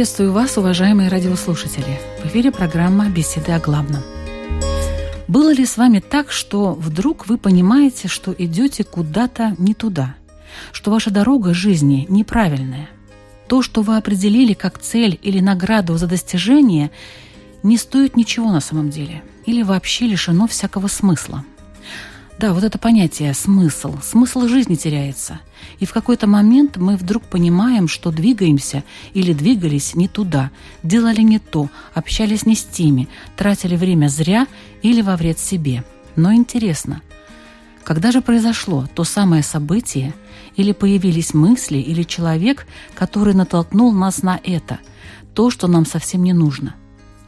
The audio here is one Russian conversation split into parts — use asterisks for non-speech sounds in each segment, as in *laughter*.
Приветствую вас, уважаемые радиослушатели. В эфире программа «Беседы о главном». Было ли с вами так, что вдруг вы понимаете, что идете куда-то не туда, что ваша дорога жизни неправильная? То, что вы определили как цель или награду за достижение, не стоит ничего на самом деле или вообще лишено всякого смысла – да, вот это понятие «смысл». Смысл жизни теряется. И в какой-то момент мы вдруг понимаем, что двигаемся или двигались не туда, делали не то, общались не с теми, тратили время зря или во вред себе. Но интересно, когда же произошло то самое событие, или появились мысли, или человек, который натолкнул нас на это, то, что нам совсем не нужно,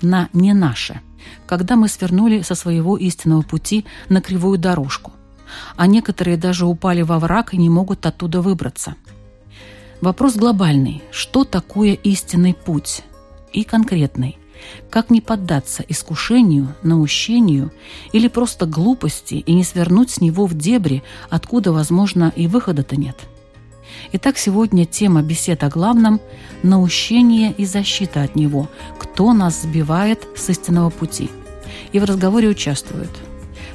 на не наше – когда мы свернули со своего истинного пути на кривую дорожку, а некоторые даже упали во враг и не могут оттуда выбраться. Вопрос глобальный. Что такое истинный путь? И конкретный. Как не поддаться искушению, наущению или просто глупости и не свернуть с него в дебри, откуда, возможно, и выхода-то нет – Итак, сегодня тема бесед о главном – наущение и защита от него, кто нас сбивает с истинного пути. И в разговоре участвуют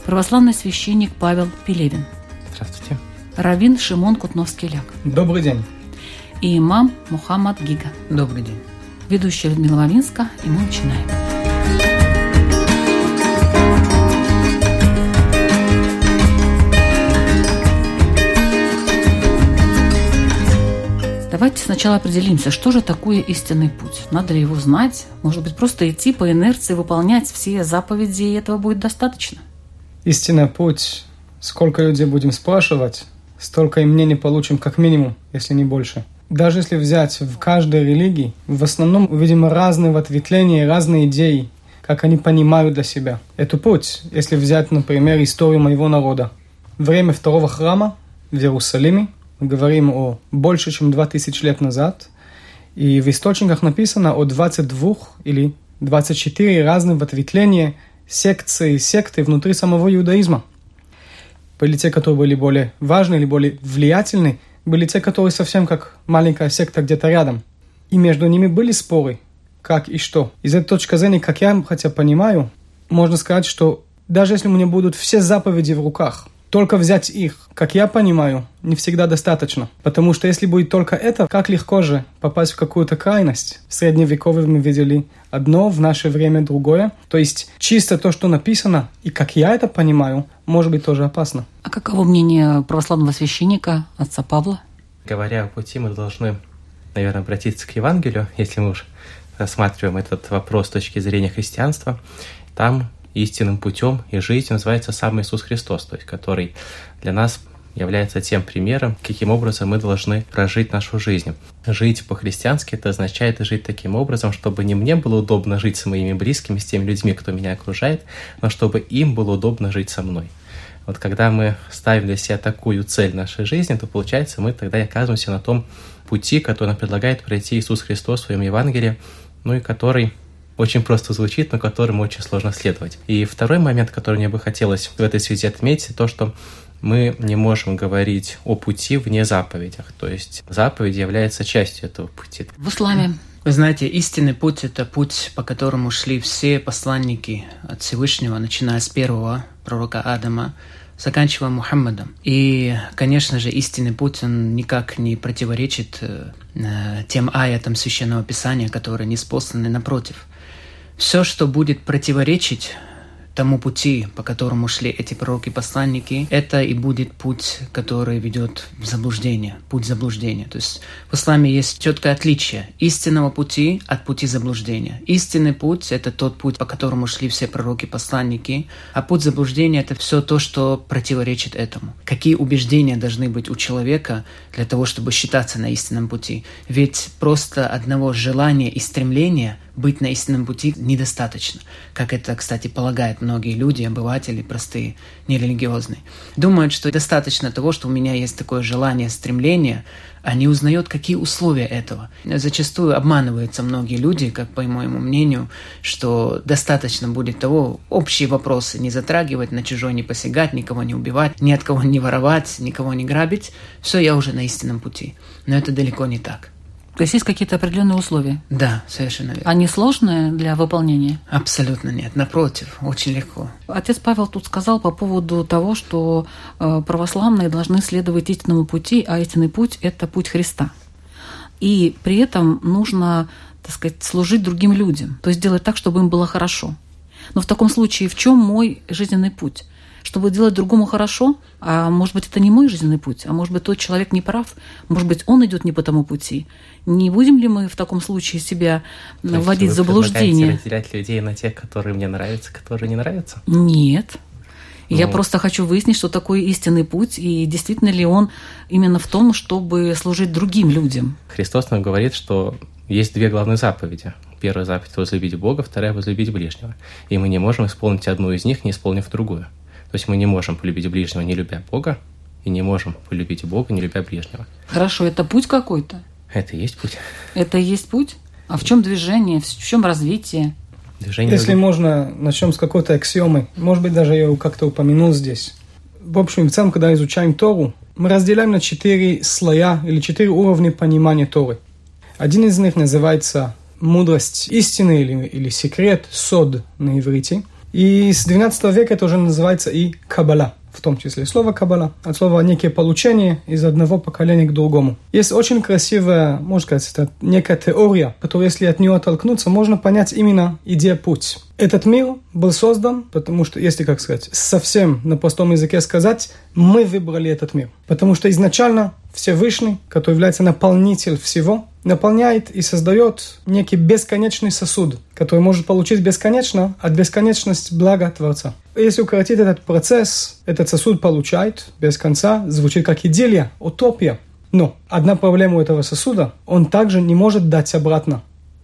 православный священник Павел Пелевин. Здравствуйте. Равин Шимон Кутновский-Ляк. Добрый день. И имам Мухаммад Гига. Добрый день. Ведущая Людмила Вавинска, и мы начинаем. Давайте сначала определимся, что же такое истинный путь. Надо ли его знать? Может быть, просто идти по инерции, выполнять все заповеди, и этого будет достаточно? Истинный путь. Сколько людей будем спрашивать, столько и мнений получим как минимум, если не больше. Даже если взять в каждой религии, в основном увидим разные ответвления, разные идеи, как они понимают для себя. Это путь, если взять, например, историю моего народа. Время второго храма в Иерусалиме мы говорим о больше, чем 2000 лет назад. И в источниках написано о 22 или 24 разных ответвления секции, секты внутри самого иудаизма. Были те, которые были более важны или более влиятельны, были те, которые совсем как маленькая секта где-то рядом. И между ними были споры, как и что. Из этой точки зрения, как я хотя понимаю, можно сказать, что даже если у меня будут все заповеди в руках – только взять их, как я понимаю, не всегда достаточно. Потому что если будет только это, как легко же попасть в какую-то крайность. В средневековье мы видели одно, в наше время другое. То есть чисто то, что написано, и как я это понимаю, может быть тоже опасно. А каково мнение православного священника, отца Павла? Говоря о пути, мы должны, наверное, обратиться к Евангелию, если мы уж рассматриваем этот вопрос с точки зрения христианства. Там истинным путем и жизнью называется сам Иисус Христос, то есть который для нас является тем примером, каким образом мы должны прожить нашу жизнь. Жить по-христиански это означает жить таким образом, чтобы не мне было удобно жить с моими близкими, с теми людьми, кто меня окружает, но чтобы им было удобно жить со мной. Вот когда мы ставим для себя такую цель нашей жизни, то получается мы тогда и оказываемся на том пути, который нам предлагает пройти Иисус Христос в своем Евангелии, ну и который очень просто звучит, но которому очень сложно следовать. И второй момент, который мне бы хотелось в этой связи отметить, то, что мы не можем говорить о пути вне заповедях. То есть заповедь является частью этого пути. В исламе вы знаете, истинный путь – это путь, по которому шли все посланники от Всевышнего, начиная с первого пророка Адама, заканчивая Мухаммадом. И, конечно же, истинный путь, он никак не противоречит э, тем аятам Священного Писания, которые не спосланы напротив – все, что будет противоречить тому пути, по которому шли эти пророки-посланники, это и будет путь, который ведет в заблуждение, путь заблуждения. То есть в исламе есть четкое отличие истинного пути от пути заблуждения. Истинный путь — это тот путь, по которому шли все пророки-посланники, а путь заблуждения — это все то, что противоречит этому. Какие убеждения должны быть у человека для того, чтобы считаться на истинном пути? Ведь просто одного желания и стремления быть на истинном пути недостаточно, как это, кстати, полагают многие люди, обыватели, простые, нерелигиозные. Думают, что достаточно того, что у меня есть такое желание, стремление, а не узнают, какие условия этого. Зачастую обманываются многие люди, как по моему мнению, что достаточно будет того, общие вопросы не затрагивать, на чужой не посягать, никого не убивать, ни от кого не воровать, никого не грабить. Все, я уже на истинном пути. Но это далеко не так. То есть есть какие-то определенные условия? Да, совершенно верно. Они сложные для выполнения? Абсолютно нет. Напротив, очень легко. Отец Павел тут сказал по поводу того, что э, православные должны следовать истинному пути, а истинный путь – это путь Христа. И при этом нужно, так сказать, служить другим людям, то есть делать так, чтобы им было хорошо. Но в таком случае в чем мой жизненный путь? Чтобы делать другому хорошо, а может быть, это не мой жизненный путь, а может быть, тот человек не прав, может быть, он идет не по тому пути. Не будем ли мы в таком случае себя То вводить в заблуждение? разделять людей на тех, которые мне нравятся, которые не нравятся? Нет. Ну. Я просто хочу выяснить, что такое истинный путь, и действительно ли он именно в том, чтобы служить другим людям. Христос нам говорит, что есть две главные заповеди. Первая заповедь – возлюбить Бога, вторая – возлюбить ближнего. И мы не можем исполнить одну из них, не исполнив другую. То есть мы не можем полюбить ближнего, не любя Бога, и не можем полюбить Бога, не любя ближнего. Хорошо, это путь какой-то? Это и есть путь. Это и есть путь? А в чем движение, в чем развитие? Движение Если любви. можно, начнем с какой-то аксиомы. Может быть, даже я ее как-то упомянул здесь. В общем, в целом, когда изучаем Тору, мы разделяем на четыре слоя или четыре уровня понимания Торы. Один из них называется мудрость истины или, или секрет, сод на иврите – и с 12 века это уже называется и каббала, в том числе слово каббала, от слова некие получения из одного поколения к другому. Есть очень красивая, можно сказать, это некая теория, которая, если от нее оттолкнуться, можно понять именно идея путь. Этот мир был создан, потому что, если, как сказать, совсем на простом языке сказать, мы выбрали этот мир. Потому что изначально Всевышний, который является наполнитель всего, наполняет и создает некий бесконечный сосуд, который может получить бесконечно от бесконечности блага Творца. Если укоротить этот процесс, этот сосуд получает без конца, звучит как идиллия, утопия. Но одна проблема у этого сосуда, он также не может дать обратно.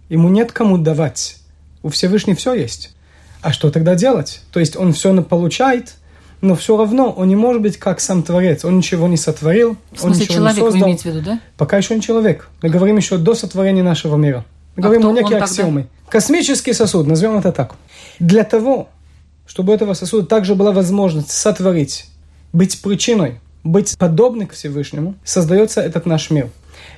Ему нет кому давать. У Всевышнего все есть. А что тогда делать? То есть он все получает, но все равно он не может быть как сам Творец. Он ничего не сотворил, в смысле, он ничего человек не создал. вы имеете в виду, да? Пока еще не человек. Мы говорим еще до сотворения нашего мира. Мы а говорим о некие аксиомы. Тогда? Космический сосуд, назовем это так. Для того, чтобы у этого сосуда также была возможность сотворить, быть причиной, быть подобным к Всевышнему, создается этот наш мир.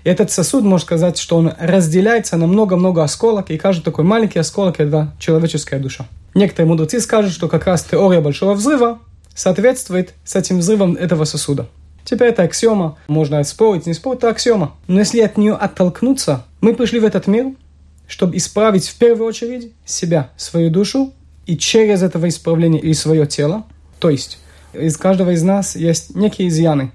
И этот сосуд, можно сказать, что он разделяется на много-много осколок, и каждый такой маленький осколок – это человеческая душа. Некоторые мудрецы скажут, что как раз теория Большого Взрыва соответствует с этим взрывом этого сосуда. Теперь это аксиома. Можно спорить, не спорить, это аксиома. Но если от нее оттолкнуться, мы пришли в этот мир, чтобы исправить в первую очередь себя, свою душу, и через это исправление и свое тело. То есть из каждого из нас есть некие изъяны,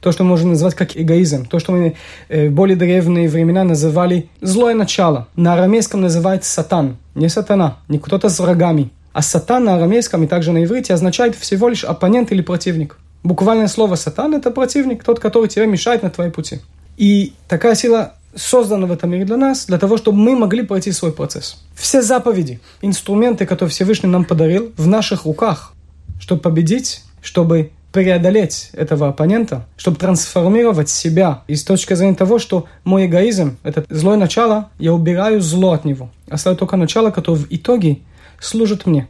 то, что можно назвать как эгоизм, то, что мы э, в более древние времена называли злое начало. На арамейском называется сатан, не сатана, не кто-то с врагами. А сатан на арамейском и также на иврите означает всего лишь оппонент или противник. Буквальное слово сатан – это противник, тот, который тебе мешает на твоей пути. И такая сила создана в этом мире для нас, для того, чтобы мы могли пройти свой процесс. Все заповеди, инструменты, которые Всевышний нам подарил, в наших руках, чтобы победить, чтобы преодолеть этого оппонента, чтобы трансформировать себя из точки зрения того, что мой эгоизм, это злое начало, я убираю зло от него. Оставляю только начало, которое в итоге служит мне.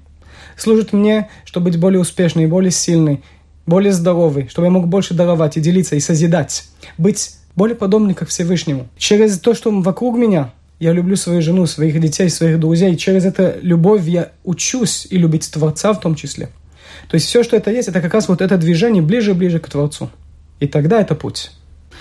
Служит мне, чтобы быть более успешной, более сильной, более здоровой, чтобы я мог больше даровать и делиться, и созидать. Быть более подобным как Всевышнему. Через то, что вокруг меня, я люблю свою жену, своих детей, своих друзей. И через эту любовь я учусь и любить Творца в том числе. То есть все, что это есть, это как раз вот это движение ближе и ближе к Творцу. И тогда это путь.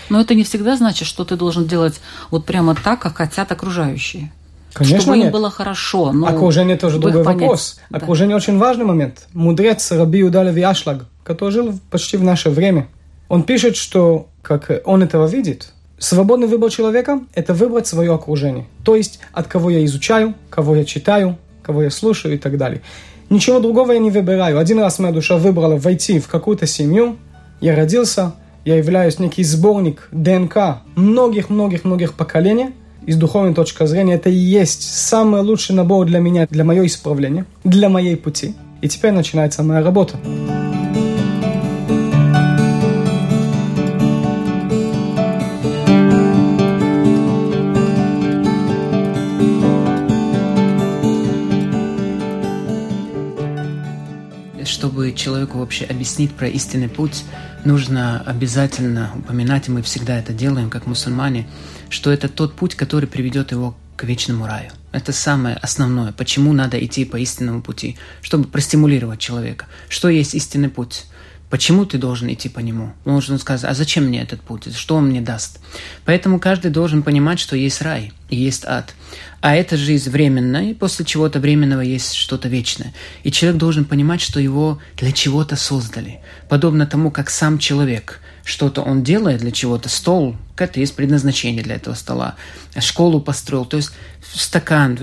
Но это не всегда значит, что ты должен делать вот прямо так, как хотят окружающие. Конечно, чтобы нет. им было хорошо. Ну, Окружение тоже в другой их вопрос. понятии, да. Окружение очень важный момент. Мудрец Раби Удалев Яшлаг, который жил почти в наше время, он пишет, что, как он этого видит, свободный выбор человека – это выбрать свое окружение. То есть, от кого я изучаю, кого я читаю, кого я слушаю и так далее. Ничего другого я не выбираю. Один раз моя душа выбрала войти в какую-то семью, я родился, я являюсь некий сборник ДНК многих-многих-многих поколений. И с духовной точки зрения это и есть самый лучший набор для меня, для моего исправления, для моей пути. И теперь начинается моя работа. Чтобы человеку вообще объяснить про истинный путь, нужно обязательно упоминать, и мы всегда это делаем, как мусульмане, что это тот путь, который приведет его к вечному раю. Это самое основное. Почему надо идти по истинному пути? Чтобы простимулировать человека. Что есть истинный путь? Почему ты должен идти по нему? Нужно сказать, а зачем мне этот путь? Что он мне даст? Поэтому каждый должен понимать, что есть рай и есть ад. А эта жизнь временная, и после чего-то временного есть что-то вечное. И человек должен понимать, что его для чего-то создали. Подобно тому, как сам человек что-то он делает для чего-то, стол, какое-то есть предназначение для этого стола, школу построил, то есть стакан,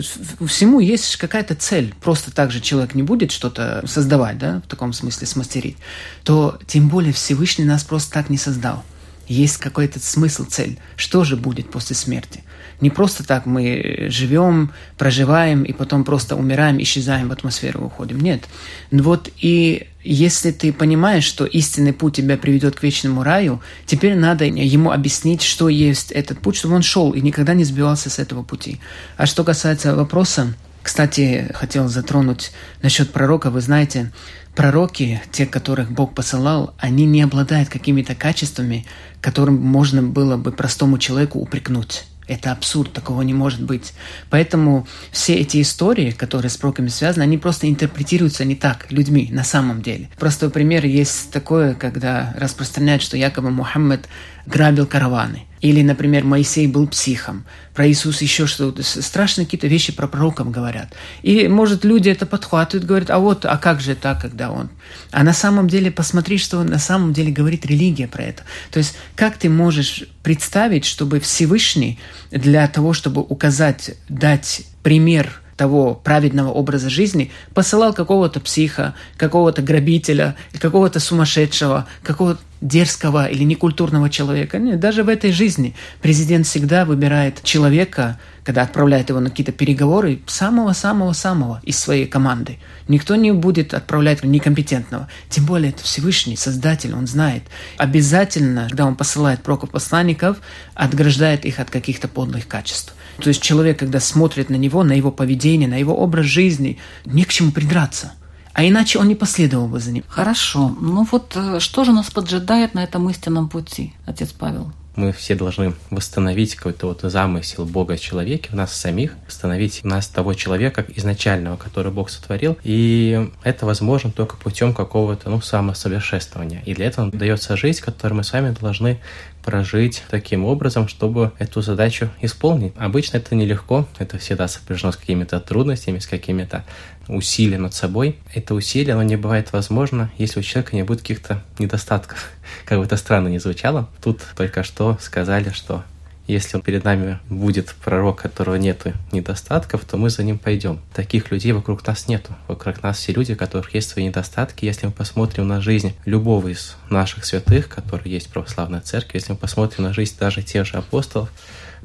всему есть какая-то цель. Просто так же человек не будет что-то создавать, да, в таком смысле смастерить, то тем более Всевышний нас просто так не создал. Есть какой-то смысл, цель. Что же будет после смерти? Не просто так мы живем, проживаем и потом просто умираем, исчезаем в атмосферу, уходим. Нет. Вот и если ты понимаешь, что истинный путь тебя приведет к вечному раю, теперь надо ему объяснить, что есть этот путь, чтобы он шел и никогда не сбивался с этого пути. А что касается вопроса, кстати, хотел затронуть насчет пророка. Вы знаете, пророки, те, которых Бог посылал, они не обладают какими-то качествами, которым можно было бы простому человеку упрекнуть. Это абсурд, такого не может быть. Поэтому все эти истории, которые с пророками связаны, они просто интерпретируются не так людьми на самом деле. Простой пример есть такое, когда распространяют, что якобы Мухаммед грабил караваны. Или, например, Моисей был психом. Про Иисус еще что-то. Страшные какие-то вещи про пророков говорят. И, может, люди это подхватывают, говорят, а вот, а как же так, когда он? А на самом деле, посмотри, что на самом деле говорит религия про это. То есть, как ты можешь представить, чтобы Всевышний для того, чтобы указать, дать пример того праведного образа жизни, посылал какого-то психа, какого-то грабителя, какого-то сумасшедшего, какого-то дерзкого или некультурного человека. Нет, даже в этой жизни президент всегда выбирает человека, когда отправляет его на какие-то переговоры, самого-самого-самого из своей команды. Никто не будет отправлять некомпетентного. Тем более это Всевышний, Создатель, он знает. Обязательно, когда он посылает пророков посланников, отграждает их от каких-то подлых качеств. То есть человек, когда смотрит на него, на его поведение, на его образ жизни, не к чему придраться. А иначе он не последовал бы за ним. Хорошо. Ну вот э, что же нас поджидает на этом истинном пути, отец Павел? мы все должны восстановить какой-то вот замысел Бога в человеке, в нас самих, восстановить в нас того человека изначального, который Бог сотворил. И это возможно только путем какого-то, ну, самосовершенствования. И для этого дается жизнь, которую мы с вами должны прожить таким образом, чтобы эту задачу исполнить. Обычно это нелегко, это всегда сопряжено с какими-то трудностями, с какими-то усилиями над собой. Это усилие, оно не бывает возможно, если у человека не будет каких-то недостатков. *laughs* Как бы это странно не звучало. Тут только что сказали, что если перед нами будет пророк, которого нет недостатков, то мы за ним пойдем. Таких людей вокруг нас нету. Вокруг нас все люди, у которых есть свои недостатки. Если мы посмотрим на жизнь любого из наших святых, которые есть в православной церкви, если мы посмотрим на жизнь даже тех же апостолов,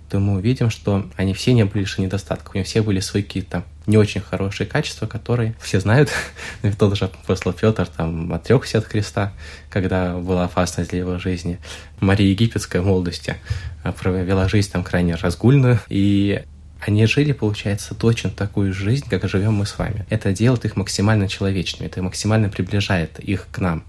то мы увидим, что они все не были лишены недостатков, у них все были свои какие-то не очень хорошие качества, которые все знают. *laughs* Тот же апостол Петр там отрекся от Христа, когда была опасность для его жизни. Мария Египетская в молодости а, провела жизнь там крайне разгульную, и они жили, получается, точно такую жизнь, как живем мы с вами. Это делает их максимально человечными, это максимально приближает их к нам.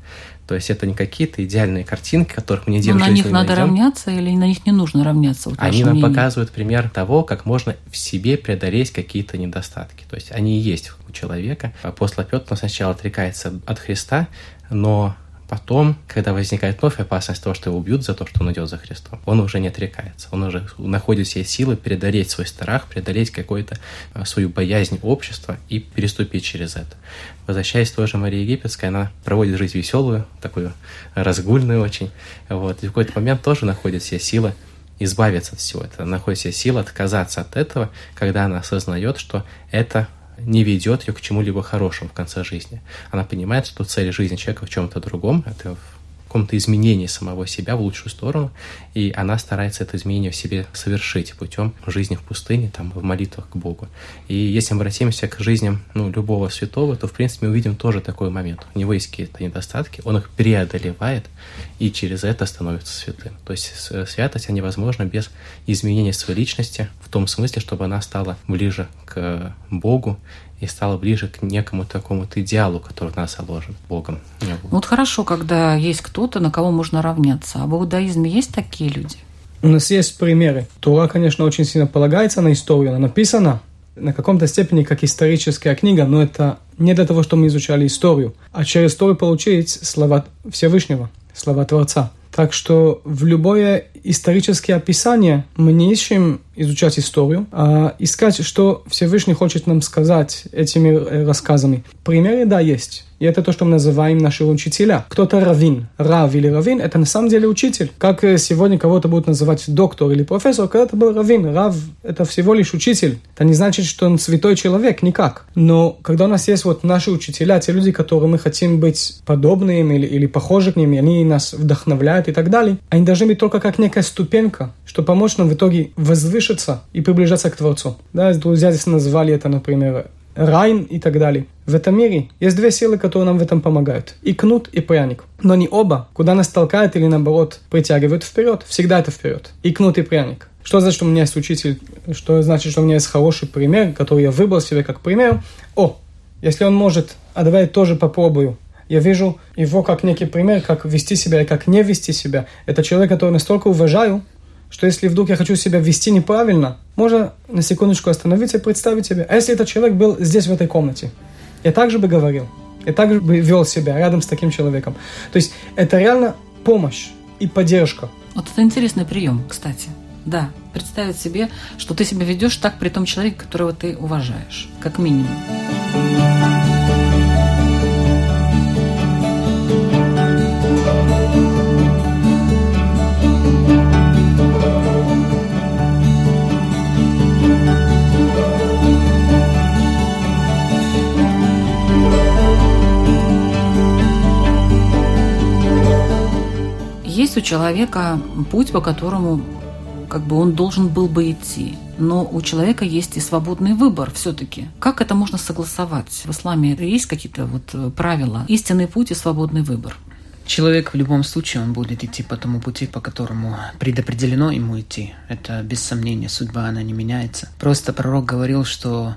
То есть это не какие-то идеальные картинки, которых мы не делаем. на них надо найдем. равняться или на них не нужно равняться? Вот они нам мнение. показывают пример того, как можно в себе преодолеть какие-то недостатки. То есть они и есть у человека. Апостол Петр сначала отрекается от Христа, но потом, когда возникает вновь опасность того, что его убьют за то, что он идет за Христом, он уже не отрекается. Он уже находит все силы преодолеть свой страх, преодолеть какую-то а, свою боязнь общества и переступить через это. Возвращаясь тоже Мария Египетская, она проводит жизнь веселую, такую разгульную очень. Вот. И в какой-то момент тоже находит все силы избавиться от всего этого, находит все силы отказаться от этого, когда она осознает, что это не ведет ее к чему-либо хорошему в конце жизни. Она понимает, что цель жизни человека в чем-то другом, это каком-то изменении самого себя в лучшую сторону, и она старается это изменение в себе совершить путем жизни в пустыне, там, в молитвах к Богу. И если мы обратимся к жизням ну, любого святого, то, в принципе, мы увидим тоже такой момент. У него есть какие-то недостатки, он их преодолевает, и через это становится святым. То есть святость, она невозможна без изменения своей личности, в том смысле, чтобы она стала ближе к Богу, и стала ближе к некому такому идеалу, который в нас заложен Богом. Ну вот хорошо, когда есть кто-то, на кого можно равняться. А в иудаизме есть такие люди? У нас есть примеры. Тура, конечно, очень сильно полагается на историю. Она написана на каком-то степени как историческая книга, но это не для того, чтобы мы изучали историю, а через историю получить слова Всевышнего, слова Творца. Так что в любое историческое описание мы не ищем изучать историю, а искать, что Всевышний хочет нам сказать этими э, рассказами. Примеры, да, есть. И это то, что мы называем наши учителя. Кто-то равин. Рав или равин – это на самом деле учитель. Как э, сегодня кого-то будут называть доктор или профессор, когда-то был равин. Рав – это всего лишь учитель. Это не значит, что он святой человек, никак. Но когда у нас есть вот наши учителя, те люди, которые мы хотим быть подобными или, или похожи к ним, они нас вдохновляют и так далее, они должны быть только как некая ступенька, что помочь нам в итоге возвышиться и приближаться к Творцу. Да, друзья здесь назвали это, например, Райн и так далее. В этом мире есть две силы, которые нам в этом помогают. И кнут, и пряник. Но не оба, куда нас толкают или наоборот притягивают вперед. Всегда это вперед. И кнут, и пряник. Что значит, что у меня есть учитель? Что значит, что у меня есть хороший пример, который я выбрал себе как пример? О, если он может, а давай я тоже попробую. Я вижу его как некий пример, как вести себя и как не вести себя. Это человек, который настолько уважаю, что если вдруг я хочу себя вести неправильно, можно на секундочку остановиться и представить себе, а если этот человек был здесь, в этой комнате, я также бы говорил, я также бы вел себя рядом с таким человеком. То есть это реально помощь и поддержка. Вот это интересный прием, кстати. Да, представить себе, что ты себя ведешь так при том человеке, которого ты уважаешь, как минимум. Есть у человека путь, по которому как бы он должен был бы идти. Но у человека есть и свободный выбор все-таки. Как это можно согласовать? В исламе есть какие-то вот э, правила? Истинный путь и свободный выбор. Человек в любом случае, он будет идти по тому пути, по которому предопределено ему идти. Это без сомнения, судьба, она не меняется. Просто пророк говорил, что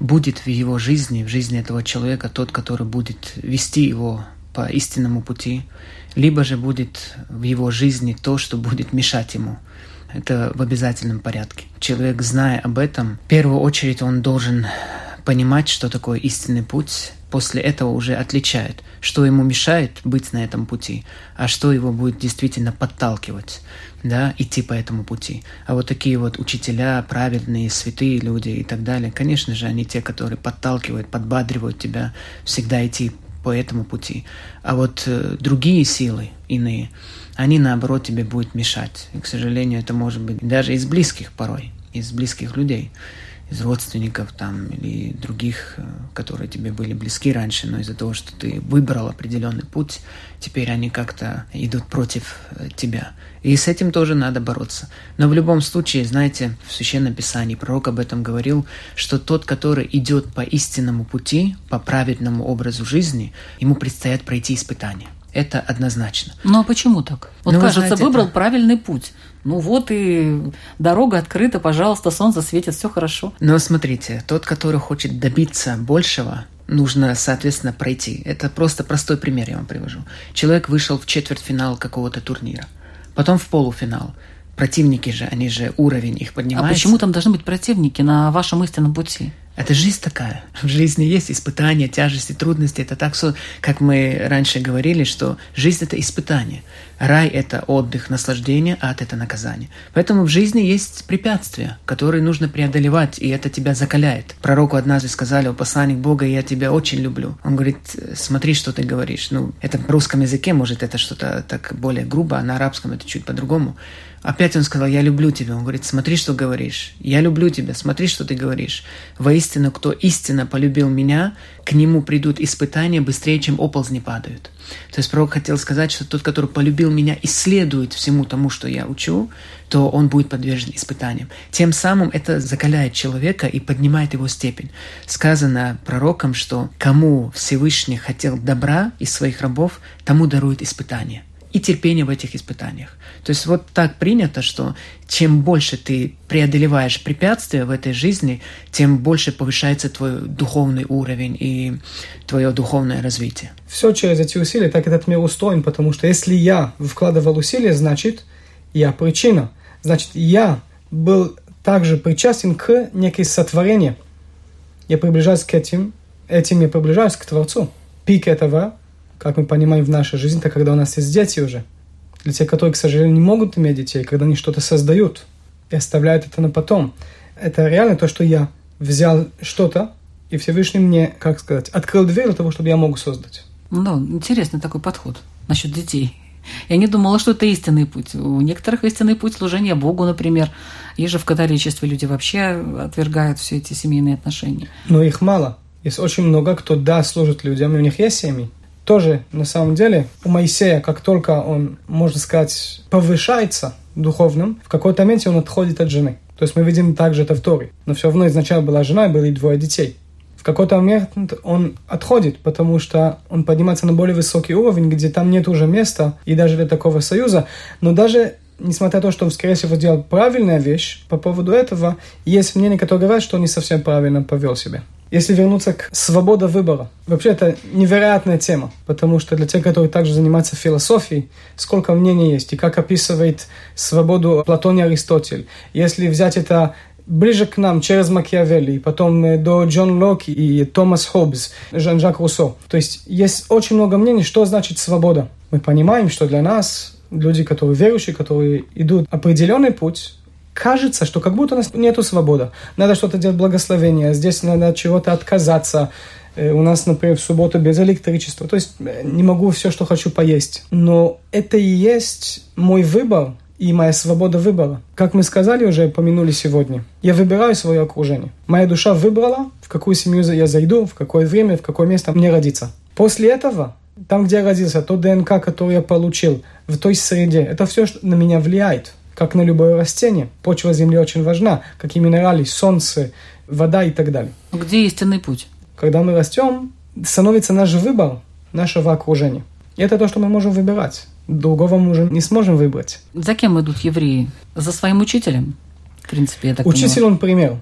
будет в его жизни, в жизни этого человека тот, который будет вести его по истинному пути, либо же будет в его жизни то, что будет мешать ему. Это в обязательном порядке. Человек, зная об этом, в первую очередь он должен понимать, что такое истинный путь, после этого уже отличает, что ему мешает быть на этом пути, а что его будет действительно подталкивать, да, идти по этому пути. А вот такие вот учителя, праведные, святые люди и так далее, конечно же, они те, которые подталкивают, подбадривают тебя всегда идти по этому пути. А вот э, другие силы, иные, они наоборот тебе будут мешать. И, к сожалению, это может быть даже из близких порой, из близких людей из родственников там или других, э, которые тебе были близки раньше, но из-за того, что ты выбрал определенный путь, теперь они как-то идут против э, тебя. И с этим тоже надо бороться. Но в любом случае, знаете, в Священном Писании пророк об этом говорил, что тот, который идет по истинному пути, по праведному образу жизни, ему предстоят пройти испытания. Это однозначно. Ну а почему так? Вот, ну, кажется, знаете, выбрал это... правильный путь. Ну вот и дорога открыта, пожалуйста, солнце светит, все хорошо. Но смотрите, тот, который хочет добиться большего, нужно, соответственно, пройти. Это просто простой пример я вам привожу. Человек вышел в четвертьфинал какого-то турнира, потом в полуфинал. Противники же, они же уровень их поднимается. А почему там должны быть противники на вашем истинном пути? Это жизнь такая. В жизни есть испытания, тяжести, трудности. Это так, как мы раньше говорили, что жизнь – это испытание. Рай – это отдых, наслаждение, а ад – это наказание. Поэтому в жизни есть препятствия, которые нужно преодолевать, и это тебя закаляет. Пророку однажды сказали, о посланник Бога, я тебя очень люблю. Он говорит, смотри, что ты говоришь. Ну, это в русском языке, может, это что-то так более грубо, а на арабском это чуть по-другому. Опять он сказал, я люблю тебя. Он говорит, смотри, что говоришь. Я люблю тебя, смотри, что ты говоришь. Воистину, кто истинно полюбил меня, к нему придут испытания быстрее, чем оползни падают. То есть пророк хотел сказать, что тот, который полюбил меня и следует всему тому, что я учу, то он будет подвержен испытаниям. Тем самым это закаляет человека и поднимает его степень. Сказано пророком, что кому Всевышний хотел добра из своих рабов, тому дарует испытания и терпение в этих испытаниях. То есть вот так принято, что чем больше ты преодолеваешь препятствия в этой жизни, тем больше повышается твой духовный уровень и твое духовное развитие. Все через эти усилия, так этот мир устроен, потому что если я вкладывал усилия, значит, я причина. Значит, я был также причастен к некой сотворению. Я приближаюсь к этим, этим я приближаюсь к Творцу. Пик этого как мы понимаем в нашей жизни, это когда у нас есть дети уже. Для тех, которые, к сожалению, не могут иметь детей, когда они что-то создают и оставляют это на потом. Это реально то, что я взял что-то, и Всевышний мне, как сказать, открыл дверь для того, чтобы я мог создать. Ну, интересный такой подход насчет детей. Я не думала, что это истинный путь. У некоторых истинный путь служения Богу, например. Есть же в католичестве люди вообще отвергают все эти семейные отношения. Но их мало. Есть очень много, кто, да, служит людям, и у них есть семьи тоже, на самом деле, у Моисея, как только он, можно сказать, повышается духовным, в какой-то момент он отходит от жены. То есть мы видим также это в Торе. Но все равно изначально была жена, и были двое детей. В какой-то момент он отходит, потому что он поднимается на более высокий уровень, где там нет уже места и даже для такого союза. Но даже несмотря на то, что он, скорее всего, делал правильная вещь, по поводу этого есть мнение, которое говорит, что он не совсем правильно повел себя. Если вернуться к свободе выбора, вообще это невероятная тема, потому что для тех, которые также занимаются философией, сколько мнений есть, и как описывает свободу Платон и Аристотель. Если взять это ближе к нам через Макиавелли, потом э, до Джон Локи и Томас Хоббс, Жан-Жак Руссо. То есть есть очень много мнений, что значит свобода. Мы понимаем, что для нас, люди, которые верующие, которые идут определенный путь, кажется, что как будто у нас нету свободы. Надо что-то делать благословение, здесь надо от чего-то отказаться. Э, у нас, например, в субботу без электричества. То есть э, не могу все, что хочу поесть. Но это и есть мой выбор и моя свобода выбора. Как мы сказали уже, помянули сегодня. Я выбираю свое окружение. Моя душа выбрала, в какую семью я зайду, в какое время, в какое место мне родиться. После этого там, где я родился, то ДНК, который я получил в той среде, это все что на меня влияет как на любое растение. Почва Земли очень важна, как и минералы, солнце, вода и так далее. Где истинный путь? Когда мы растем, становится наш выбор нашего окружения. И это то, что мы можем выбирать. Другого мы уже не сможем выбрать. За кем идут евреи? За своим учителем? В принципе, я так Учитель понимаю. он пример.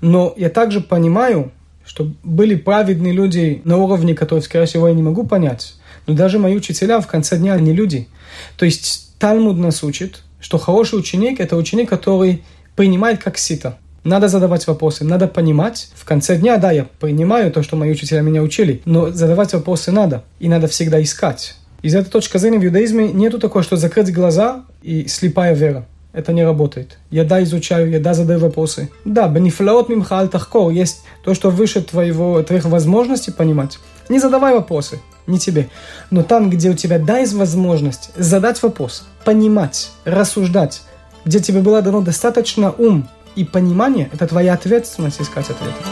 Но я также понимаю, что были праведные люди на уровне, который, скорее всего, я не могу понять. Но даже мои учителя в конце дня не люди. То есть Талмуд нас учит, что хороший ученик – это ученик, который принимает как сито. Надо задавать вопросы, надо понимать. В конце дня, да, я принимаю то, что мои учителя меня учили, но задавать вопросы надо, и надо всегда искать. Из этой точки зрения в иудаизме нету такого, что закрыть глаза и слепая вера. Это не работает. Я да изучаю, я да задаю вопросы. Да, бенифлаот мимхал тахкор. Есть то, что выше твоего, твоих возможностей понимать. Не задавай вопросы не тебе. Но там, где у тебя да есть возможность задать вопрос, понимать, рассуждать, где тебе было дано достаточно ум и понимание, это твоя ответственность искать ответы.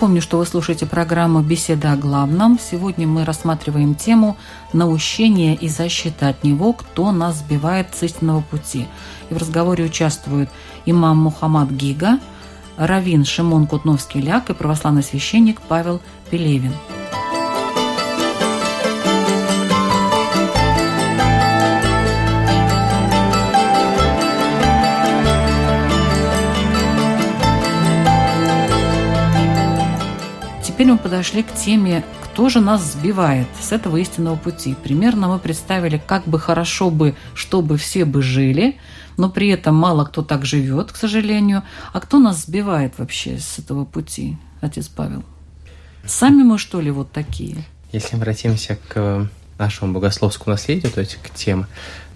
Напомню, что вы слушаете программу «Беседа о главном». Сегодня мы рассматриваем тему «Наущение и защита от него, кто нас сбивает с истинного пути». И в разговоре участвуют имам Мухаммад Гига, раввин Шимон Кутновский-Ляк и православный священник Павел Пелевин – подошли к теме «Кто же нас сбивает с этого истинного пути?». Примерно мы представили, как бы хорошо бы, чтобы все бы жили, но при этом мало кто так живет, к сожалению. А кто нас сбивает вообще с этого пути, отец Павел? Сами мы, что ли, вот такие? Если обратимся к нашему богословскому наследию, то есть к тем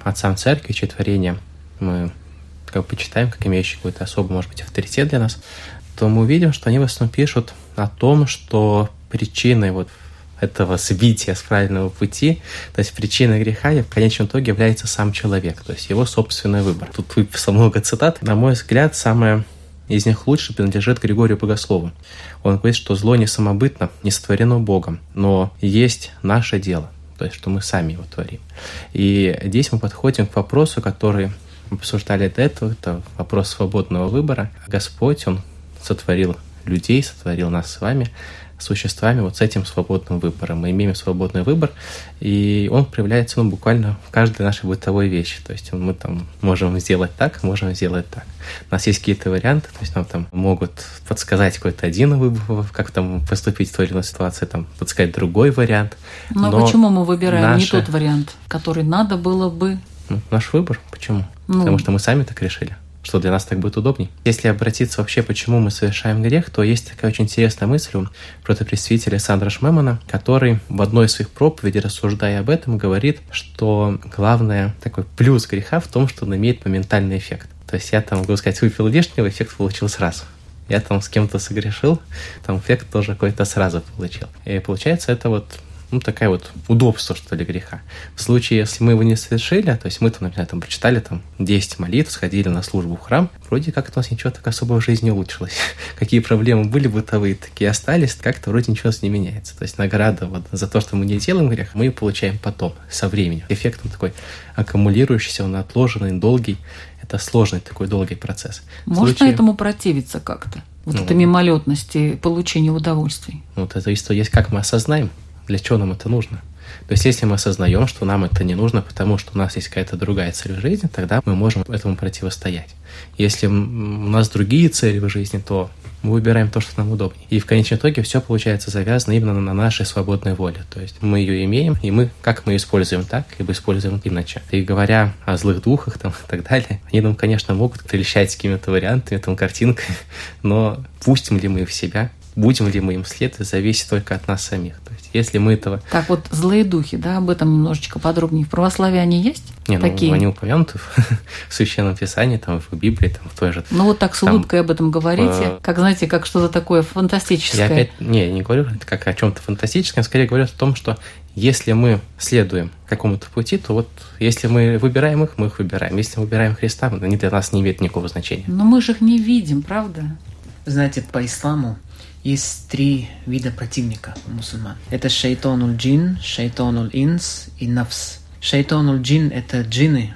отцам церкви, чьи творения мы как бы почитаем, как имеющие какой-то особый, может быть, авторитет для нас, то мы увидим, что они в основном пишут о том, что причиной вот этого сбития с правильного пути, то есть причиной греха в конечном итоге является сам человек, то есть его собственный выбор. Тут выписал *laughs* много цитат. На мой взгляд, самое из них лучше принадлежит Григорию Богослову. Он говорит, что зло не самобытно, не сотворено Богом, но есть наше дело, то есть что мы сами его творим. И здесь мы подходим к вопросу, который мы обсуждали до этого, это вопрос свободного выбора. Господь, Он сотворил людей, сотворил нас с вами, существами вот с этим свободным выбором. Мы имеем свободный выбор, и он проявляется ну, буквально в каждой нашей бытовой вещи. То есть мы там можем сделать так, можем сделать так. У нас есть какие-то варианты, то есть нам там могут подсказать какой-то один выбор, как там поступить в той или иной ситуации, там подсказать другой вариант. Но, Но почему мы выбираем наши... не тот вариант, который надо было бы? Ну, наш выбор. Почему? Ну... Потому что мы сами так решили что для нас так будет удобней. Если обратиться вообще, почему мы совершаем грех, то есть такая очень интересная мысль у протопредствителя Сандра Шмемана, который в одной из своих проповедей, рассуждая об этом, говорит, что главное такой плюс греха в том, что он имеет моментальный эффект. То есть я там, могу сказать, выпил лишнего, эффект получил сразу. Я там с кем-то согрешил, там эффект тоже какой-то сразу получил. И получается, это вот ну, такая вот удобство, что ли, греха. В случае, если мы его не совершили, то есть мы, там, например, там, прочитали там 10 молитв, сходили на службу в храм, вроде как у нас ничего так особо в жизни улучшилось. *laughs* Какие проблемы были бытовые, такие остались, как-то вроде ничего не меняется. То есть награда вот за то, что мы не делаем грех, мы ее получаем потом, со временем. Эффект он такой аккумулирующийся, он отложенный, долгий. Это сложный такой долгий процесс. Можно случае... этому противиться как-то? Вот ну, это мимолетности получения удовольствий. Вот это есть, как мы осознаем, для чего нам это нужно. То есть, если мы осознаем, что нам это не нужно, потому что у нас есть какая-то другая цель в жизни, тогда мы можем этому противостоять. Если у нас другие цели в жизни, то мы выбираем то, что нам удобнее. И в конечном итоге все получается завязано именно на нашей свободной воле. То есть мы ее имеем, и мы, как мы используем так, либо используем иначе. И говоря о злых духах там, и так далее, они нам, конечно, могут прельщать какими-то вариантами, там, картинкой, *laughs* но пустим ли мы их в себя, будем ли мы им следовать, зависит только от нас самих. Если мы этого... Так вот, злые духи, да, об этом немножечко подробнее. В православии они есть? Не, ну, Такие? они упомянуты *laughs* в Священном Писании, там, в Библии, там, в той же... Ну, вот так с улыбкой там, об этом говорите, э, как, знаете, как что-то такое фантастическое. Я опять, не, не говорю как о чем-то фантастическом, скорее говорю о том, что если мы следуем какому-то пути, то вот если мы выбираем их, мы их выбираем. Если мы выбираем Христа, они для нас не имеют никакого значения. Но мы же их не видим, правда? Знаете, по исламу есть три вида противника у мусульман. Это шайтонул джин, шайтонул инс и нафс. Шайтонул джин – это джинны,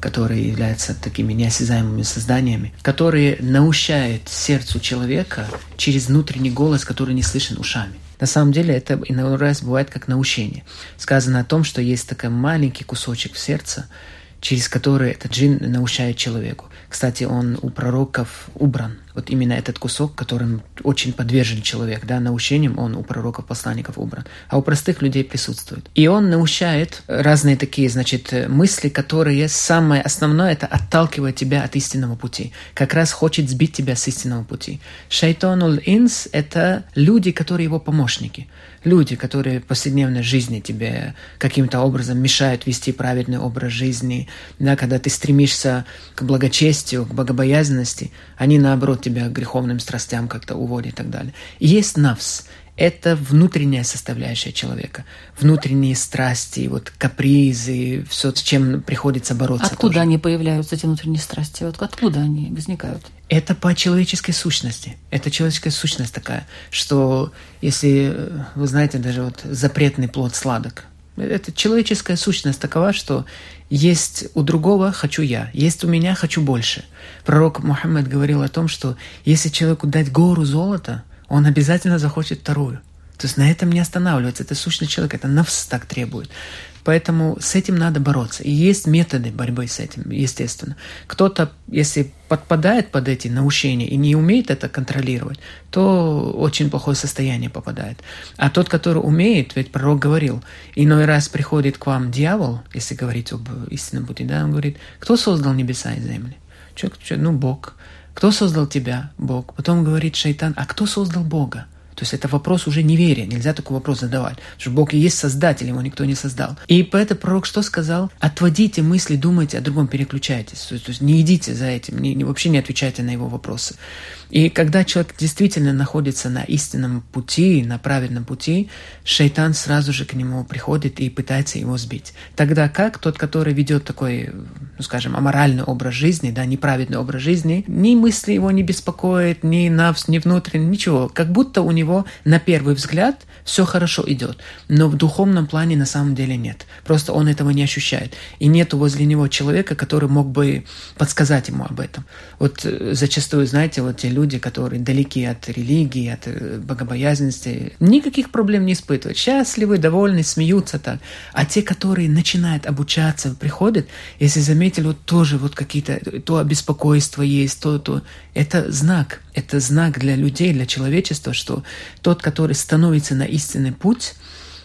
которые являются такими неосязаемыми созданиями, которые наущают сердцу человека через внутренний голос, который не слышен ушами. На самом деле это иной раз бывает как научение. Сказано о том, что есть такой маленький кусочек в сердце, через который этот джин научает человеку. Кстати, он у пророков убран. Вот именно этот кусок, которым очень подвержен человек, да, научением, он у пророков, посланников убран. А у простых людей присутствует. И он научает разные такие, значит, мысли, которые самое основное, это отталкивает тебя от истинного пути. Как раз хочет сбить тебя с истинного пути. Шайтонул инс – это люди, которые его помощники люди, которые в повседневной жизни тебе каким-то образом мешают вести праведный образ жизни, да, когда ты стремишься к благочестию, к богобоязненности, они, наоборот, тебя к греховным страстям как-то уводят и так далее. И есть навс, это внутренняя составляющая человека, внутренние страсти, вот капризы, все, с чем приходится бороться. Откуда тоже. они появляются, эти внутренние страсти? Вот откуда они возникают? Это по человеческой сущности. Это человеческая сущность такая, что если вы знаете, даже вот запретный плод сладок, это человеческая сущность такова, что есть у другого хочу я, есть у меня хочу больше. Пророк Мухаммед говорил о том, что если человеку дать гору золота – он обязательно захочет вторую. То есть на этом не останавливается. Это сущность человека, это навс так требует. Поэтому с этим надо бороться. И есть методы борьбы с этим, естественно. Кто-то, если подпадает под эти наущения и не умеет это контролировать, то очень плохое состояние попадает. А тот, который умеет, ведь пророк говорил, иной раз приходит к вам дьявол, если говорить об истинном пути, да, он говорит, кто создал небеса и земли? Человек, ну, Бог. Кто создал тебя? Бог. Потом говорит шайтан, а кто создал Бога? То есть это вопрос уже неверия, нельзя такой вопрос задавать. Потому что Бог и есть Создатель, его никто не создал. И поэтому пророк что сказал? Отводите мысли, думайте о другом, переключайтесь. То есть, то есть не идите за этим, не, не, вообще не отвечайте на его вопросы. И когда человек действительно находится на истинном пути, на правильном пути, шайтан сразу же к нему приходит и пытается его сбить. Тогда как тот, который ведет такой, ну скажем, аморальный образ жизни, да, неправедный образ жизни, ни мысли его не беспокоит, ни навс, ни внутренне, ничего. Как будто у него на первый взгляд все хорошо идет, но в духовном плане на самом деле нет. Просто он этого не ощущает. И нет возле него человека, который мог бы подсказать ему об этом. Вот э, зачастую, знаете, вот те люди, которые далеки от религии, от э, богобоязненности, никаких проблем не испытывают. Счастливы, довольны, смеются так. А те, которые начинают обучаться, приходят, если заметили, вот тоже вот какие-то, то беспокойство есть, то, то, это знак. Это знак для людей, для человечества, что тот, который становится на истинный путь,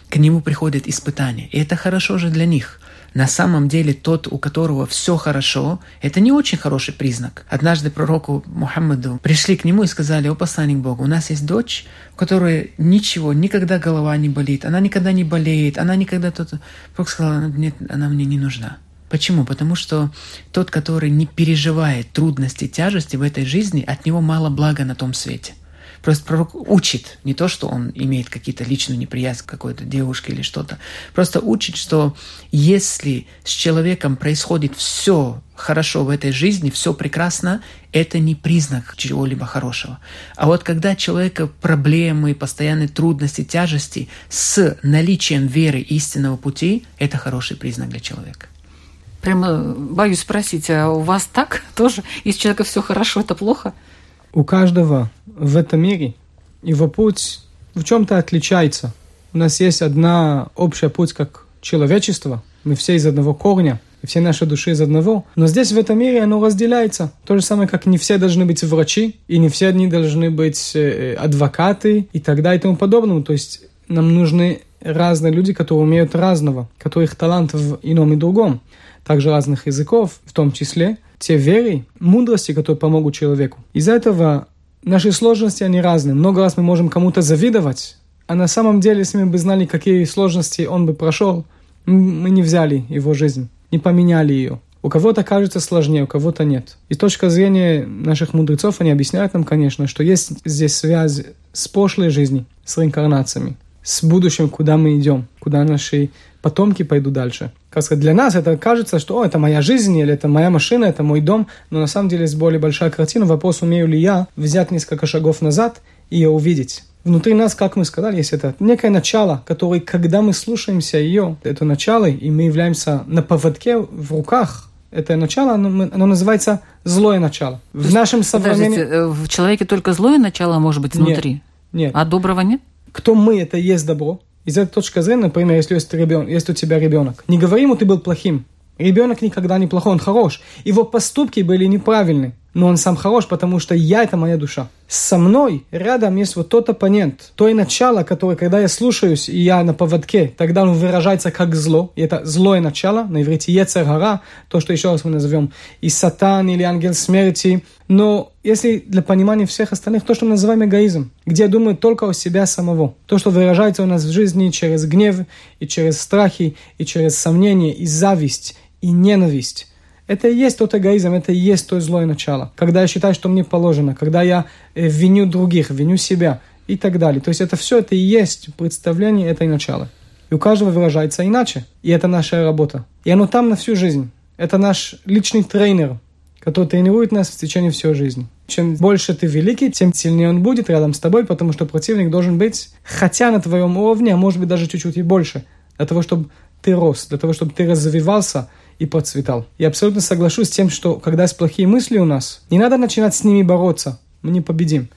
к нему приходит испытание. И это хорошо же для них. На самом деле тот, у которого все хорошо, это не очень хороший признак. Однажды пророку Мухаммаду пришли к нему и сказали, о посланник Бога, у нас есть дочь, у которой ничего, никогда голова не болит, она никогда не болеет, она никогда тут... Бог сказал, нет, она мне не нужна. Почему? Потому что тот, который не переживает трудности, тяжести в этой жизни, от него мало блага на том свете. Просто пророк учит, не то, что он имеет какие-то личную неприязнь к какой-то девушке или что-то. Просто учит, что если с человеком происходит все хорошо в этой жизни, все прекрасно, это не признак чего-либо хорошего. А вот когда человека проблемы, постоянные трудности, тяжести с наличием веры истинного пути, это хороший признак для человека. Прямо боюсь спросить, а у вас так тоже? Если у человека все хорошо, это плохо? У каждого в этом мире его путь в чем-то отличается. У нас есть одна общая путь как человечество. Мы все из одного корня, и все наши души из одного. Но здесь, в этом мире, оно разделяется. То же самое, как не все должны быть врачи, и не все они должны быть э, адвокаты и так далее и тому подобное. То есть нам нужны разные люди, которые умеют разного, которых талант в ином и другом. Также разных языков, в том числе те веры, мудрости, которые помогут человеку. Из-за этого наши сложности, они разные. Много раз мы можем кому-то завидовать, а на самом деле, если мы бы знали, какие сложности он бы прошел, мы не взяли его жизнь, не поменяли ее. У кого-то кажется сложнее, у кого-то нет. И с точки зрения наших мудрецов, они объясняют нам, конечно, что есть здесь связь с прошлой жизнью, с реинкарнациями, с будущим, куда мы идем, куда наши потомки пойдут дальше. Как сказать, для нас это кажется, что О, это моя жизнь, или это моя машина, это мой дом, но на самом деле есть более большая картина. Вопрос, умею ли я взять несколько шагов назад и ее увидеть. Внутри нас, как мы сказали, есть это некое начало, которое, когда мы слушаемся ее, это начало, и мы являемся на поводке в руках, это начало, оно, оно называется злое начало. В нашем современном... Э, в человеке только злое начало может быть внутри? Нет. нет. А доброго нет? Кто мы, это есть добро. Из этой точки зрения, например, если есть, ребенок, если у тебя ребенок, не говори ему, ты был плохим. Ребенок никогда не плохой, он хорош. Его поступки были неправильны но он сам хорош, потому что я – это моя душа. Со мной рядом есть вот тот оппонент, то и начало, которое, когда я слушаюсь, и я на поводке, тогда он выражается как зло, и это злое начало, на иврите Ецергара, то, что еще раз мы назовем и сатан, или ангел смерти. Но если для понимания всех остальных, то, что мы называем эгоизм, где я думаю только о себя самого, то, что выражается у нас в жизни через гнев, и через страхи, и через сомнения, и зависть, и ненависть, это и есть тот эгоизм, это и есть то злое начало. Когда я считаю, что мне положено, когда я э, виню других, виню себя и так далее. То есть это все, это и есть представление этой начала. И у каждого выражается иначе. И это наша работа. И оно там на всю жизнь. Это наш личный тренер, который тренирует нас в течение всей жизни. Чем больше ты великий, тем сильнее он будет рядом с тобой, потому что противник должен быть хотя на твоем уровне, а может быть даже чуть-чуть и больше, для того, чтобы ты рос, для того, чтобы ты развивался – и процветал. Я абсолютно соглашусь с тем, что когда есть плохие мысли у нас, не надо начинать с ними бороться, мы не победим.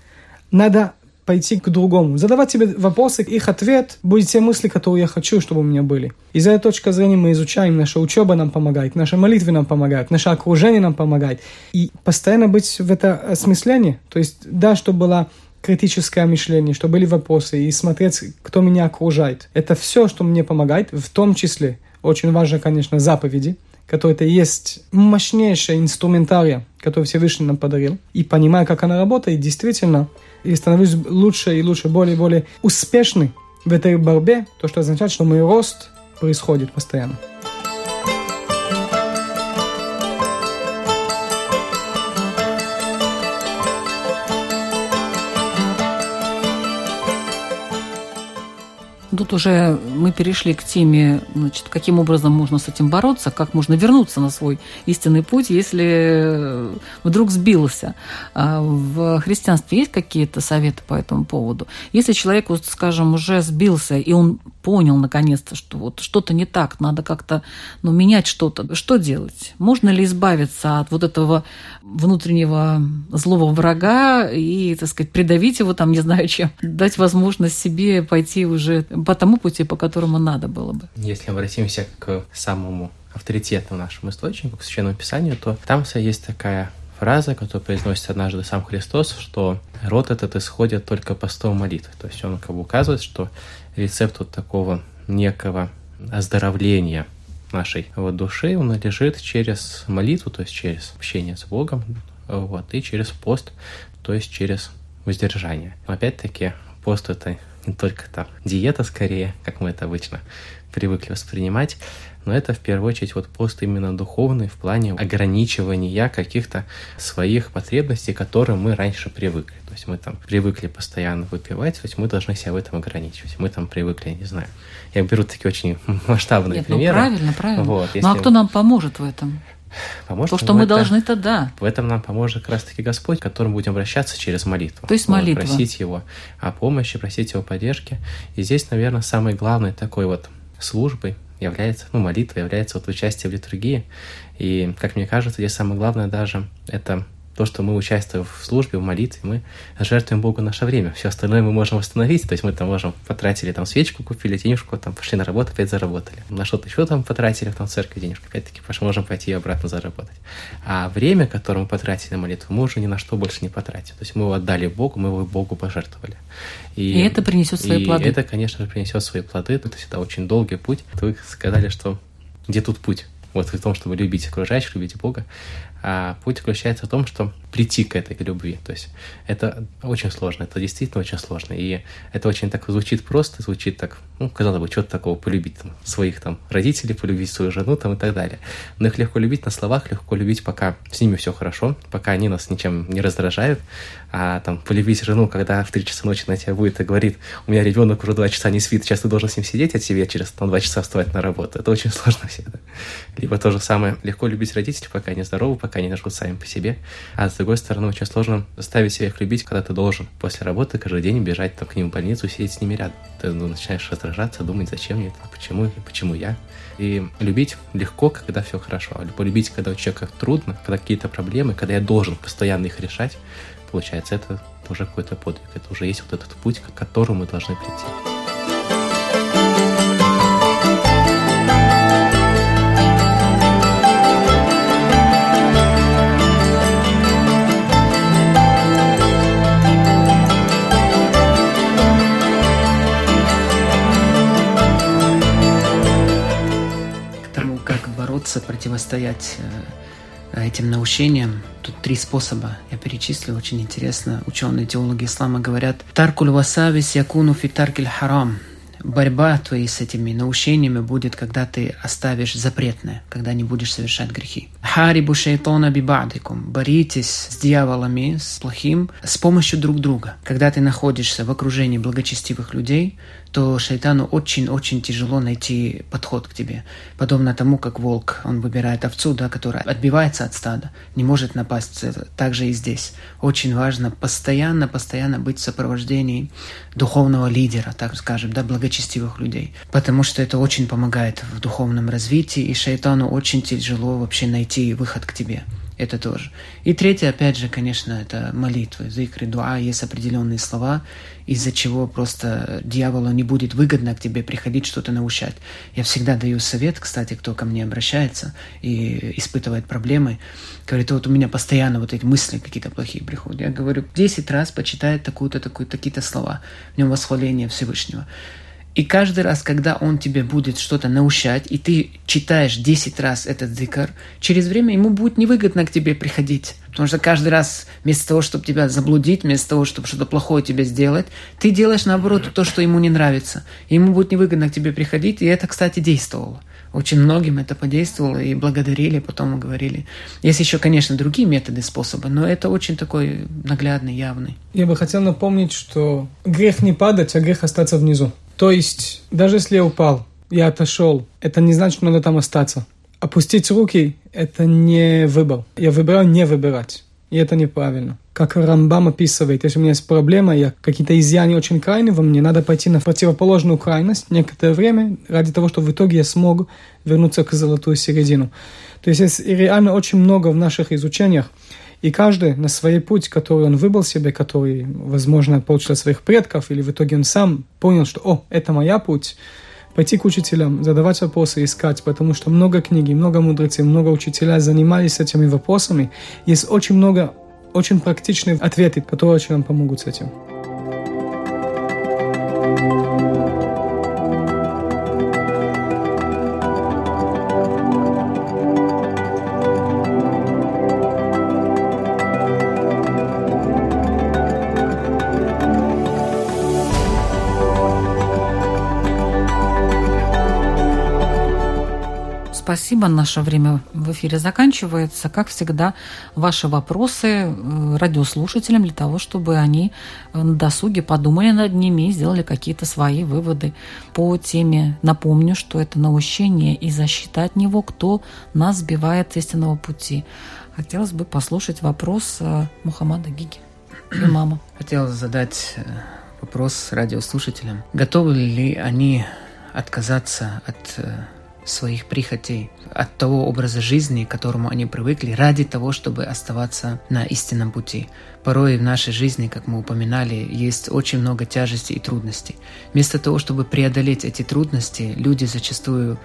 Надо пойти к другому. Задавать себе вопросы, их ответ будет те мысли, которые я хочу, чтобы у меня были. Из этой точки зрения мы изучаем, наша учеба нам помогает, наша молитва нам помогает, наше окружение нам помогает. И постоянно быть в это осмыслении, то есть, да, чтобы было критическое мышление, чтобы были вопросы и смотреть, кто меня окружает. Это все, что мне помогает, в том числе, очень важно, конечно, заповеди, которые это есть мощнейшая инструментария, который Всевышний нам подарил. И понимая, как она работает, действительно, и становлюсь лучше и лучше, более и более успешный в этой борьбе, то, что означает, что мой рост происходит постоянно. Тут уже мы перешли к теме, значит, каким образом можно с этим бороться, как можно вернуться на свой истинный путь, если вдруг сбился. А в христианстве есть какие-то советы по этому поводу? Если человек, скажем, уже сбился, и он понял наконец-то, что вот что-то не так, надо как-то ну, менять что-то, что делать? Можно ли избавиться от вот этого внутреннего злого врага и, так сказать, придавить его там, не знаю чем, дать возможность себе пойти уже по тому пути, по которому надо было бы. Если обратимся к самому авторитетному нашему источнику, к Священному Писанию, то там есть такая фраза, которую произносит однажды сам Христос, что род этот исходит только постом молитвы. То есть он как бы указывает, что рецепт вот такого некого оздоровления нашей вот души, он лежит через молитву, то есть через общение с Богом, вот, и через пост, то есть через воздержание. Опять-таки, пост это не только там диета скорее, как мы это обычно привыкли воспринимать, но это в первую очередь вот пост именно духовный в плане ограничивания каких-то своих потребностей, к которым мы раньше привыкли. То есть мы там привыкли постоянно выпивать, то есть мы должны себя в этом ограничивать. Мы там привыкли, не знаю. Я беру такие очень *laughs* масштабные Нет, примеры. Ну, правильно, правильно. Вот, ну а кто нам поможет в этом? Поможет То, что мы это, должны, то да. В этом нам поможет как раз-таки Господь, к которому будем обращаться через молитву. То есть вот, молитва. Просить Его о помощи, просить Его поддержки. И здесь, наверное, самой главной такой вот службой является, ну, молитва является вот участие в литургии. И, как мне кажется, здесь самое главное даже это то, что мы участвуем в службе, в молитве, мы жертвуем Богу наше время. Все остальное мы можем восстановить. То есть мы там можем потратили там свечку, купили денежку, там пошли на работу, опять заработали. На что-то еще там потратили в там церкви денежку, опять-таки можем пойти и обратно заработать. А время, которое мы потратили на молитву, мы уже ни на что больше не потратим. То есть мы его отдали Богу, мы его Богу пожертвовали. И, и это принесет свои и плоды. это, конечно же, принесет свои плоды. Это всегда очень долгий путь. Вы сказали, что где тут путь? Вот в том, чтобы любить окружающих, любить Бога. А путь заключается в том, что прийти к этой любви. То есть это очень сложно, это действительно очень сложно. И это очень так звучит просто, звучит так, ну, казалось бы, что-то такого полюбить там, своих там родителей, полюбить свою жену там и так далее. Но их легко любить на словах, легко любить, пока с ними все хорошо, пока они нас ничем не раздражают. А там полюбить жену, когда в 3 часа ночи на тебя будет и говорит, у меня ребенок уже 2 часа не спит, сейчас ты должен с ним сидеть, а тебе через там, 2 часа вставать на работу. Это очень *laughs* сложно всегда. Либо то же самое, легко любить родителей, пока они здоровы, пока они живут сами по себе. А с другой стороны, очень сложно заставить себя их любить, когда ты должен после работы каждый день бежать там, к ним в больницу, сидеть с ними рядом. Ты ну, начинаешь раздражаться, думать, зачем мне это, почему, почему я. И любить легко, когда все хорошо. А полюбить, когда у человека трудно, когда какие-то проблемы, когда я должен постоянно их решать, получается, это уже какой-то подвиг. Это уже есть вот этот путь, к которому мы должны прийти. Бороться, противостоять этим наущениям. Тут три способа я перечислил, очень интересно. Ученые теологи ислама говорят «Таркуль васавис якуну фи таркиль харам» борьба твоей с этими наущениями будет, когда ты оставишь запретное, когда не будешь совершать грехи. Харибу шейтона бибадикум. Боритесь с дьяволами, с плохим, с помощью друг друга. Когда ты находишься в окружении благочестивых людей, то шайтану очень-очень тяжело найти подход к тебе. Подобно тому, как волк, он выбирает овцу, да, которая отбивается от стада, не может напасть. Так же и здесь. Очень важно постоянно-постоянно быть в сопровождении духовного лидера, так скажем, да, благочестивых людей. Потому что это очень помогает в духовном развитии, и шайтану очень тяжело вообще найти выход к тебе. Это тоже. И третье, опять же, конечно, это молитвы. Зикры, дуа, есть определенные слова, из-за чего просто дьяволу не будет выгодно к тебе приходить что-то научать. Я всегда даю совет, кстати, кто ко мне обращается и испытывает проблемы, говорит, вот у меня постоянно вот эти мысли какие-то плохие приходят. Я говорю, 10 раз почитай такую-то, такую-то, такие-то слова. В нем восхваление Всевышнего. И каждый раз, когда он тебе будет что-то научать, и ты читаешь 10 раз этот зикр, через время ему будет невыгодно к тебе приходить. Потому что каждый раз вместо того, чтобы тебя заблудить, вместо того, чтобы что-то плохое тебе сделать, ты делаешь наоборот то, что ему не нравится. И ему будет невыгодно к тебе приходить, и это, кстати, действовало. Очень многим это подействовало и благодарили, потом говорили. Есть еще, конечно, другие методы, способы, но это очень такой наглядный, явный. Я бы хотел напомнить, что грех не падать, а грех остаться внизу. То есть, даже если я упал, я отошел, это не значит, что надо там остаться. Опустить руки – это не выбор. Я выбираю не выбирать. И это неправильно. Как Рамбам описывает, если у меня есть проблема, я какие-то изъяны очень крайние во мне, надо пойти на противоположную крайность некоторое время, ради того, чтобы в итоге я смог вернуться к золотую середину. То есть есть реально очень много в наших изучениях и каждый на свой путь, который он выбрал себе, который, возможно, получил от своих предков, или в итоге он сам понял, что «О, это моя путь», пойти к учителям, задавать вопросы, искать, потому что много книг, много мудрецов, много учителя занимались этими вопросами. Есть очень много очень практичных ответов, которые очень вам помогут с этим. Спасибо. Наше время в эфире заканчивается. Как всегда, ваши вопросы э, радиослушателям для того, чтобы они э, на досуге подумали над ними и сделали какие-то свои выводы по теме. Напомню, что это наущение и защита от него, кто нас сбивает с истинного пути. Хотелось бы послушать вопрос э, Мухаммада Гиги и мама. Хотел задать вопрос радиослушателям. Готовы ли они отказаться от своих прихотей, от того образа жизни, к которому они привыкли, ради того, чтобы оставаться на истинном пути. Порой в нашей жизни, как мы упоминали, есть очень много тяжестей и трудностей. Вместо того, чтобы преодолеть эти трудности, люди зачастую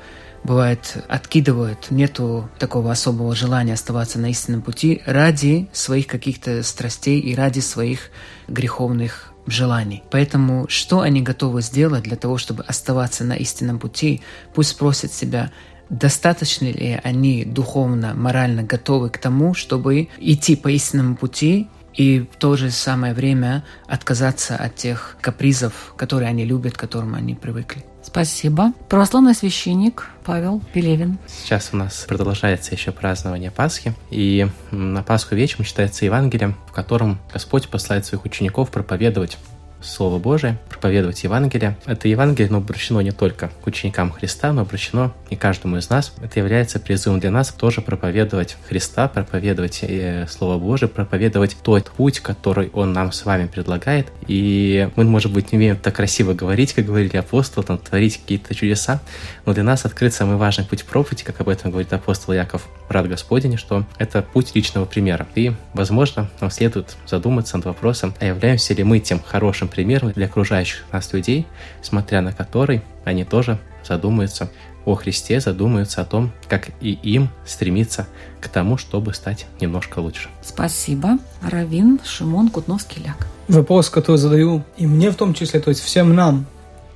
бывает откидывают, нету такого особого желания оставаться на истинном пути ради своих каких-то страстей и ради своих греховных желаний. Поэтому что они готовы сделать для того, чтобы оставаться на истинном пути, пусть спросят себя, достаточно ли они духовно, морально готовы к тому, чтобы идти по истинному пути и в то же самое время отказаться от тех капризов, которые они любят, к которым они привыкли. Спасибо. Православный священник Павел Пелевин. Сейчас у нас продолжается еще празднование Пасхи, и на Пасху вечером читается Евангелие, в котором Господь посылает своих учеников проповедовать Слово Божие, проповедовать Евангелие. Это Евангелие но обращено не только к ученикам Христа, но обращено и каждому из нас. Это является призывом для нас тоже проповедовать Христа, проповедовать э, Слово Божие, проповедовать тот путь, который Он нам с вами предлагает. И мы, может быть, не умеем так красиво говорить, как говорили апостолы, там, творить какие-то чудеса, но для нас открыт самый важный путь проповеди, как об этом говорит апостол Яков, брат Господень, что это путь личного примера. И, возможно, нам следует задуматься над вопросом, а являемся ли мы тем хорошим примером для окружающих нас людей, смотря на который они тоже задумаются о Христе, задумаются о том, как и им стремиться к тому, чтобы стать немножко лучше. Спасибо. Равин Шимон Кутновский-Ляк. Вопрос, который задаю и мне в том числе, то есть всем нам.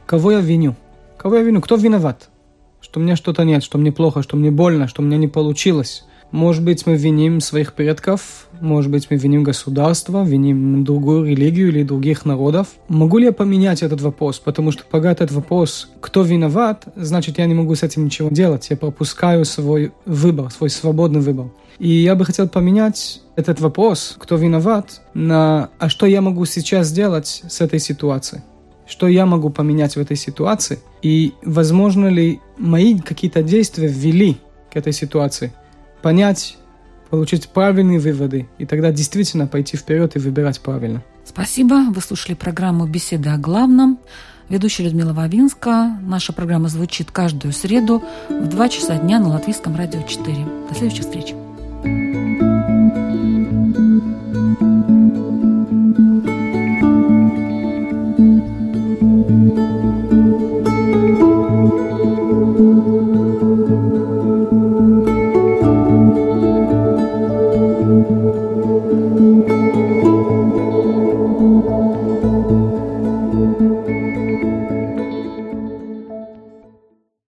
Кого я виню? Кого я виню? Кто виноват? Что мне что-то нет, что мне плохо, что мне больно, что у меня не получилось. Может быть, мы виним своих предков, может быть, мы виним государство, виним другую религию или других народов. Могу ли я поменять этот вопрос? Потому что пока этот вопрос, кто виноват, значит, я не могу с этим ничего делать. Я пропускаю свой выбор, свой свободный выбор. И я бы хотел поменять этот вопрос, кто виноват, на «а что я могу сейчас сделать с этой ситуацией?» Что я могу поменять в этой ситуации? И возможно ли мои какие-то действия ввели к этой ситуации – понять, получить правильные выводы, и тогда действительно пойти вперед и выбирать правильно. Спасибо. Вы слушали программу «Беседа о главном». Ведущая Людмила Вавинска. Наша программа звучит каждую среду в 2 часа дня на Латвийском радио 4. До следующих встреч.